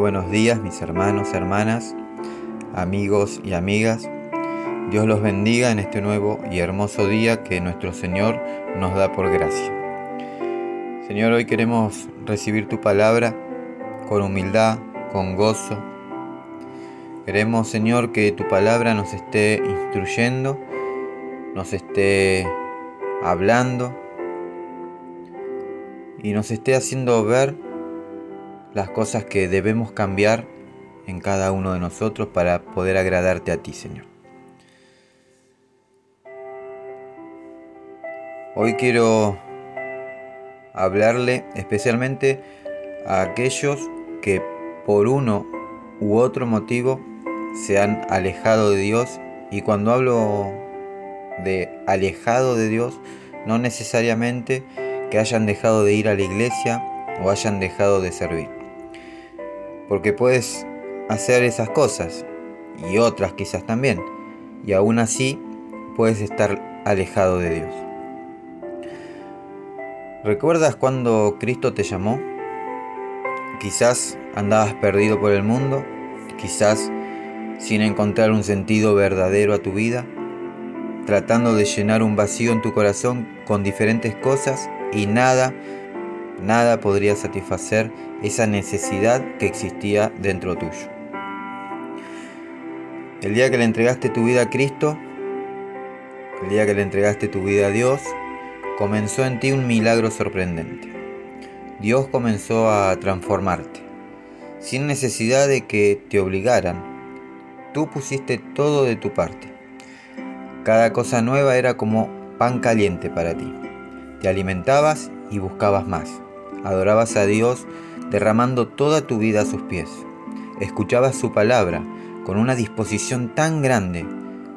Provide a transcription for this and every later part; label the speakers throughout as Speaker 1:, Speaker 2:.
Speaker 1: buenos días mis hermanos, hermanas, amigos y amigas. Dios los bendiga en este nuevo y hermoso día que nuestro Señor nos da por gracia. Señor, hoy queremos recibir tu palabra con humildad, con gozo. Queremos, Señor, que tu palabra nos esté instruyendo, nos esté hablando y nos esté haciendo ver las cosas que debemos cambiar en cada uno de nosotros para poder agradarte a ti, Señor. Hoy quiero hablarle especialmente a aquellos que por uno u otro motivo se han alejado de Dios y cuando hablo de alejado de Dios no necesariamente que hayan dejado de ir a la iglesia o hayan dejado de servir porque puedes hacer esas cosas y otras quizás también, y aún así puedes estar alejado de Dios. ¿Recuerdas cuando Cristo te llamó? Quizás andabas perdido por el mundo, quizás sin encontrar un sentido verdadero a tu vida, tratando de llenar un vacío en tu corazón con diferentes cosas y nada nada podría satisfacer esa necesidad que existía dentro tuyo. El día que le entregaste tu vida a Cristo, el día que le entregaste tu vida a Dios, comenzó en ti un milagro sorprendente. Dios comenzó a transformarte, sin necesidad de que te obligaran. Tú pusiste todo de tu parte. Cada cosa nueva era como pan caliente para ti. Te alimentabas y buscabas más adorabas a Dios derramando toda tu vida a sus pies. Escuchabas su palabra con una disposición tan grande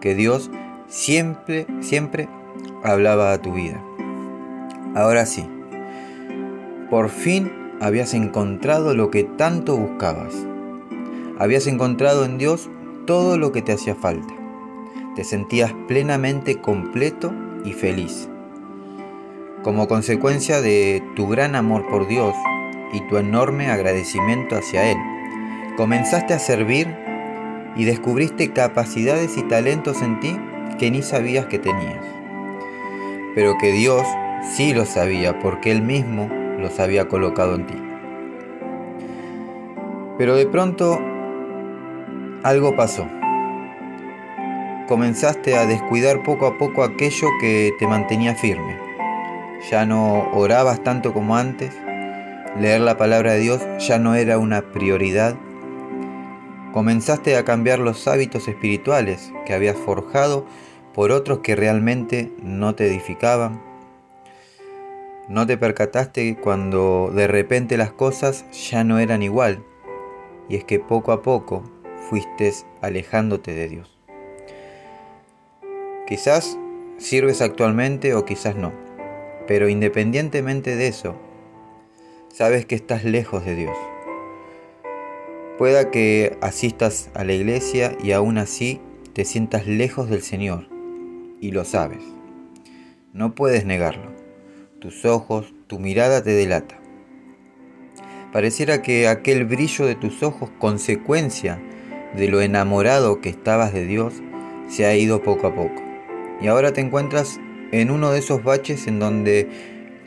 Speaker 1: que Dios siempre, siempre hablaba a tu vida. Ahora sí, por fin habías encontrado lo que tanto buscabas. Habías encontrado en Dios todo lo que te hacía falta. Te sentías plenamente completo y feliz como consecuencia de tu gran amor por Dios y tu enorme agradecimiento hacia Él. Comenzaste a servir y descubriste capacidades y talentos en ti que ni sabías que tenías, pero que Dios sí lo sabía porque Él mismo los había colocado en ti. Pero de pronto algo pasó. Comenzaste a descuidar poco a poco aquello que te mantenía firme ya no orabas tanto como antes, leer la palabra de Dios ya no era una prioridad. Comenzaste a cambiar los hábitos espirituales que habías forjado por otros que realmente no te edificaban. No te percataste cuando de repente las cosas ya no eran igual y es que poco a poco fuiste alejándote de Dios. Quizás sirves actualmente o quizás no. Pero independientemente de eso, sabes que estás lejos de Dios. Pueda que asistas a la iglesia y aún así te sientas lejos del Señor, y lo sabes. No puedes negarlo. Tus ojos, tu mirada te delata. Pareciera que aquel brillo de tus ojos, consecuencia de lo enamorado que estabas de Dios, se ha ido poco a poco. Y ahora te encuentras en uno de esos baches en donde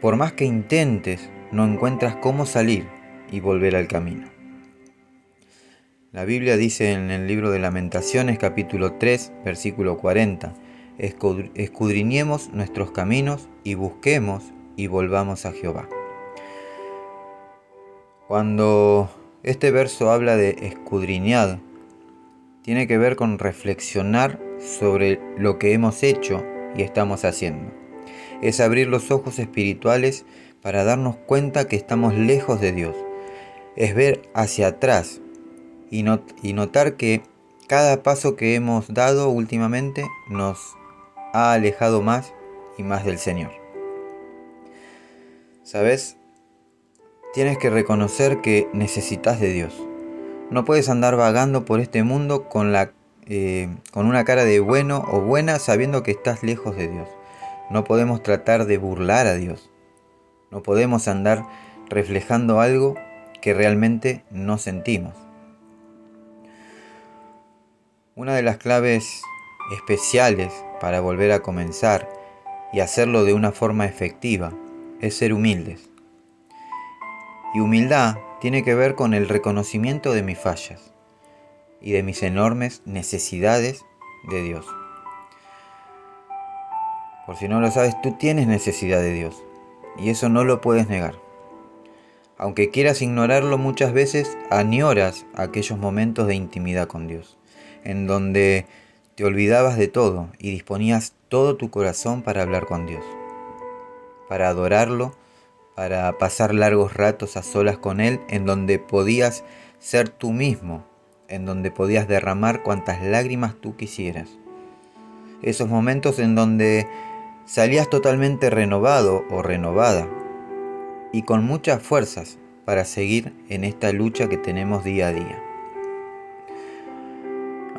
Speaker 1: por más que intentes no encuentras cómo salir y volver al camino. La Biblia dice en el libro de lamentaciones capítulo 3 versículo 40, escudriñemos nuestros caminos y busquemos y volvamos a Jehová. Cuando este verso habla de escudriñar, tiene que ver con reflexionar sobre lo que hemos hecho y estamos haciendo. Es abrir los ojos espirituales para darnos cuenta que estamos lejos de Dios. Es ver hacia atrás y, y notar que cada paso que hemos dado últimamente nos ha alejado más y más del Señor. ¿Sabes? Tienes que reconocer que necesitas de Dios. No puedes andar vagando por este mundo con la eh, con una cara de bueno o buena sabiendo que estás lejos de Dios. No podemos tratar de burlar a Dios. No podemos andar reflejando algo que realmente no sentimos. Una de las claves especiales para volver a comenzar y hacerlo de una forma efectiva es ser humildes. Y humildad tiene que ver con el reconocimiento de mis fallas y de mis enormes necesidades de Dios. Por si no lo sabes, tú tienes necesidad de Dios y eso no lo puedes negar. Aunque quieras ignorarlo muchas veces, añoras aquellos momentos de intimidad con Dios, en donde te olvidabas de todo y disponías todo tu corazón para hablar con Dios, para adorarlo, para pasar largos ratos a solas con Él, en donde podías ser tú mismo, en donde podías derramar cuantas lágrimas tú quisieras. Esos momentos en donde salías totalmente renovado o renovada y con muchas fuerzas para seguir en esta lucha que tenemos día a día.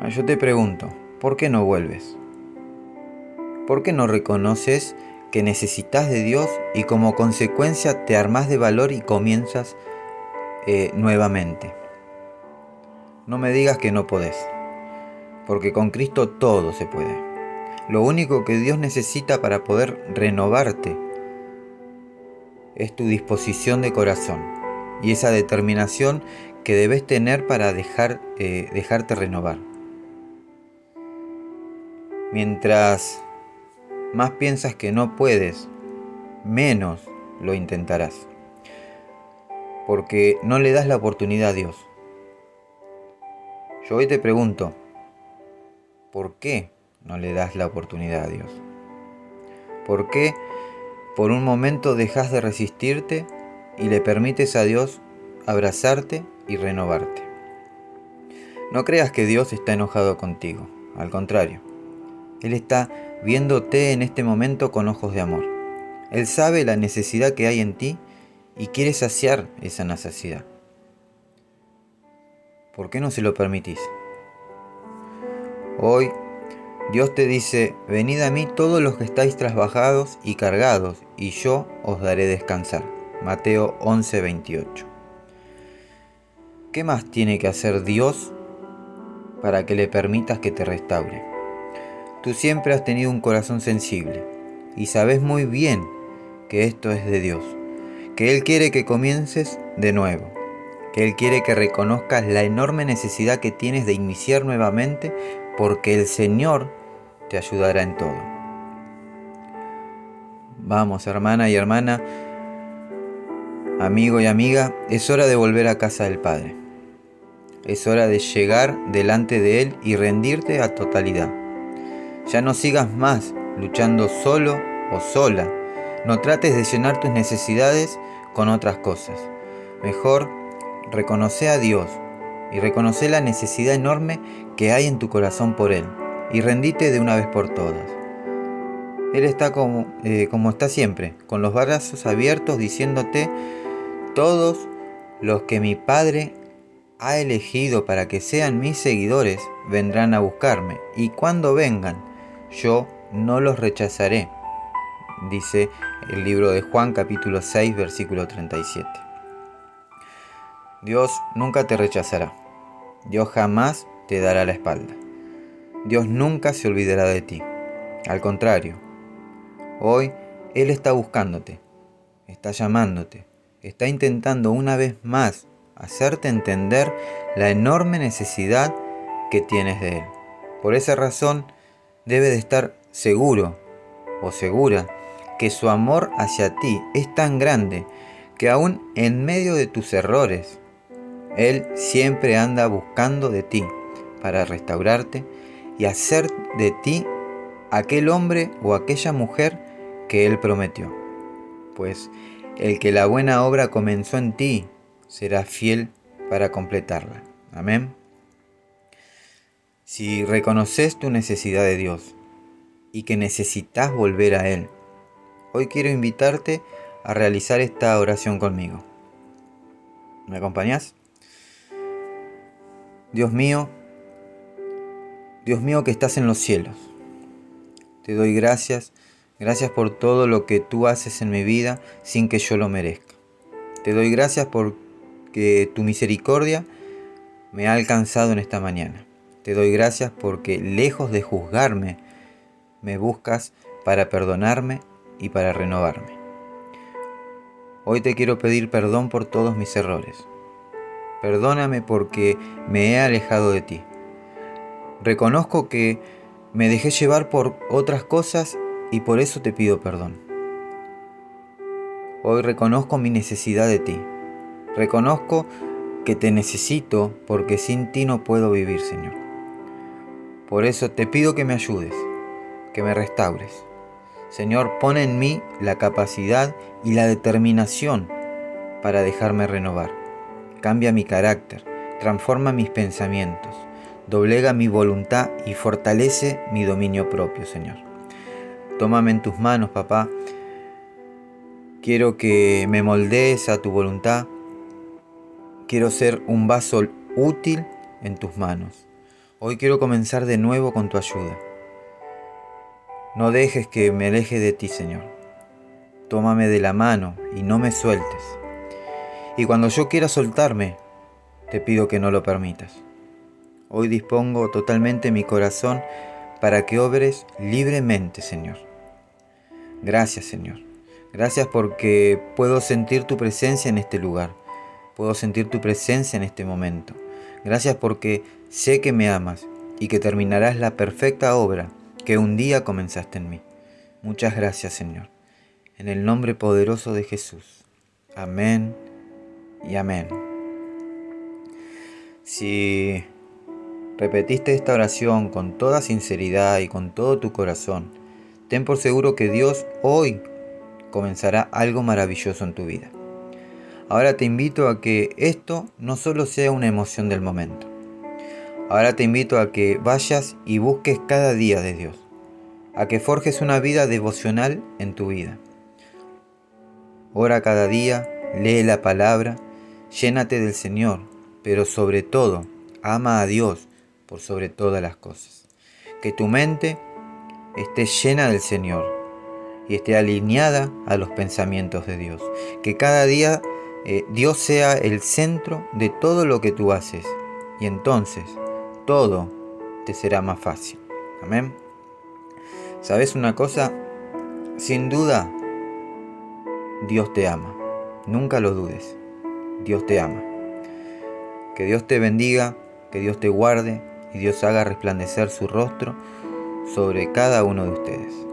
Speaker 1: Ah, yo te pregunto, ¿por qué no vuelves? ¿Por qué no reconoces que necesitas de Dios y como consecuencia te armas de valor y comienzas eh, nuevamente? No me digas que no podés, porque con Cristo todo se puede. Lo único que Dios necesita para poder renovarte es tu disposición de corazón y esa determinación que debes tener para dejar, eh, dejarte renovar. Mientras más piensas que no puedes, menos lo intentarás. Porque no le das la oportunidad a Dios. Yo hoy te pregunto, ¿por qué no le das la oportunidad a Dios? ¿Por qué por un momento dejas de resistirte y le permites a Dios abrazarte y renovarte? No creas que Dios está enojado contigo, al contrario, Él está viéndote en este momento con ojos de amor. Él sabe la necesidad que hay en ti y quiere saciar esa necesidad. ¿Por qué no se lo permitís? Hoy Dios te dice, venid a mí todos los que estáis trabajados y cargados, y yo os daré descansar. Mateo 11:28. ¿Qué más tiene que hacer Dios para que le permitas que te restaure? Tú siempre has tenido un corazón sensible y sabes muy bien que esto es de Dios, que Él quiere que comiences de nuevo, que Él quiere que reconozcas la enorme necesidad que tienes de iniciar nuevamente porque el Señor te ayudará en todo. Vamos, hermana y hermana, amigo y amiga, es hora de volver a casa del Padre. Es hora de llegar delante de Él y rendirte a totalidad. Ya no sigas más luchando solo o sola. No trates de llenar tus necesidades con otras cosas. Mejor reconoce a Dios y reconoce la necesidad enorme que hay en tu corazón por Él y rendite de una vez por todas. Él está como, eh, como está siempre, con los brazos abiertos diciéndote, todos los que mi Padre ha elegido para que sean mis seguidores vendrán a buscarme y cuando vengan yo no los rechazaré, dice el libro de Juan capítulo 6 versículo 37. Dios nunca te rechazará. Dios jamás te dará la espalda. Dios nunca se olvidará de ti. Al contrario, hoy Él está buscándote, está llamándote, está intentando una vez más hacerte entender la enorme necesidad que tienes de Él. Por esa razón, debe de estar seguro o segura que su amor hacia ti es tan grande que aún en medio de tus errores, él siempre anda buscando de ti para restaurarte y hacer de ti aquel hombre o aquella mujer que Él prometió. Pues el que la buena obra comenzó en ti será fiel para completarla. Amén. Si reconoces tu necesidad de Dios y que necesitas volver a Él, hoy quiero invitarte a realizar esta oración conmigo. ¿Me acompañas? Dios mío, Dios mío que estás en los cielos, te doy gracias, gracias por todo lo que tú haces en mi vida sin que yo lo merezca. Te doy gracias por que tu misericordia me ha alcanzado en esta mañana. Te doy gracias porque lejos de juzgarme, me buscas para perdonarme y para renovarme. Hoy te quiero pedir perdón por todos mis errores. Perdóname porque me he alejado de ti. Reconozco que me dejé llevar por otras cosas y por eso te pido perdón. Hoy reconozco mi necesidad de ti. Reconozco que te necesito porque sin ti no puedo vivir, Señor. Por eso te pido que me ayudes, que me restaures. Señor, pon en mí la capacidad y la determinación para dejarme renovar. Cambia mi carácter, transforma mis pensamientos, doblega mi voluntad y fortalece mi dominio propio, Señor. Tómame en tus manos, papá. Quiero que me moldees a tu voluntad. Quiero ser un vaso útil en tus manos. Hoy quiero comenzar de nuevo con tu ayuda. No dejes que me aleje de ti, Señor. Tómame de la mano y no me sueltes. Y cuando yo quiera soltarme, te pido que no lo permitas. Hoy dispongo totalmente mi corazón para que obres libremente, Señor. Gracias, Señor. Gracias porque puedo sentir tu presencia en este lugar. Puedo sentir tu presencia en este momento. Gracias porque sé que me amas y que terminarás la perfecta obra que un día comenzaste en mí. Muchas gracias, Señor. En el nombre poderoso de Jesús. Amén y amén. Si repetiste esta oración con toda sinceridad y con todo tu corazón, ten por seguro que Dios hoy comenzará algo maravilloso en tu vida. Ahora te invito a que esto no solo sea una emoción del momento. Ahora te invito a que vayas y busques cada día de Dios, a que forjes una vida devocional en tu vida. Ora cada día, lee la palabra, llénate del Señor, pero sobre todo, ama a Dios por sobre todas las cosas. Que tu mente esté llena del Señor y esté alineada a los pensamientos de Dios. Que cada día eh, Dios sea el centro de todo lo que tú haces y entonces todo te será más fácil. Amén. ¿Sabes una cosa? Sin duda, Dios te ama. Nunca lo dudes. Dios te ama. Que Dios te bendiga, que Dios te guarde y Dios haga resplandecer su rostro sobre cada uno de ustedes.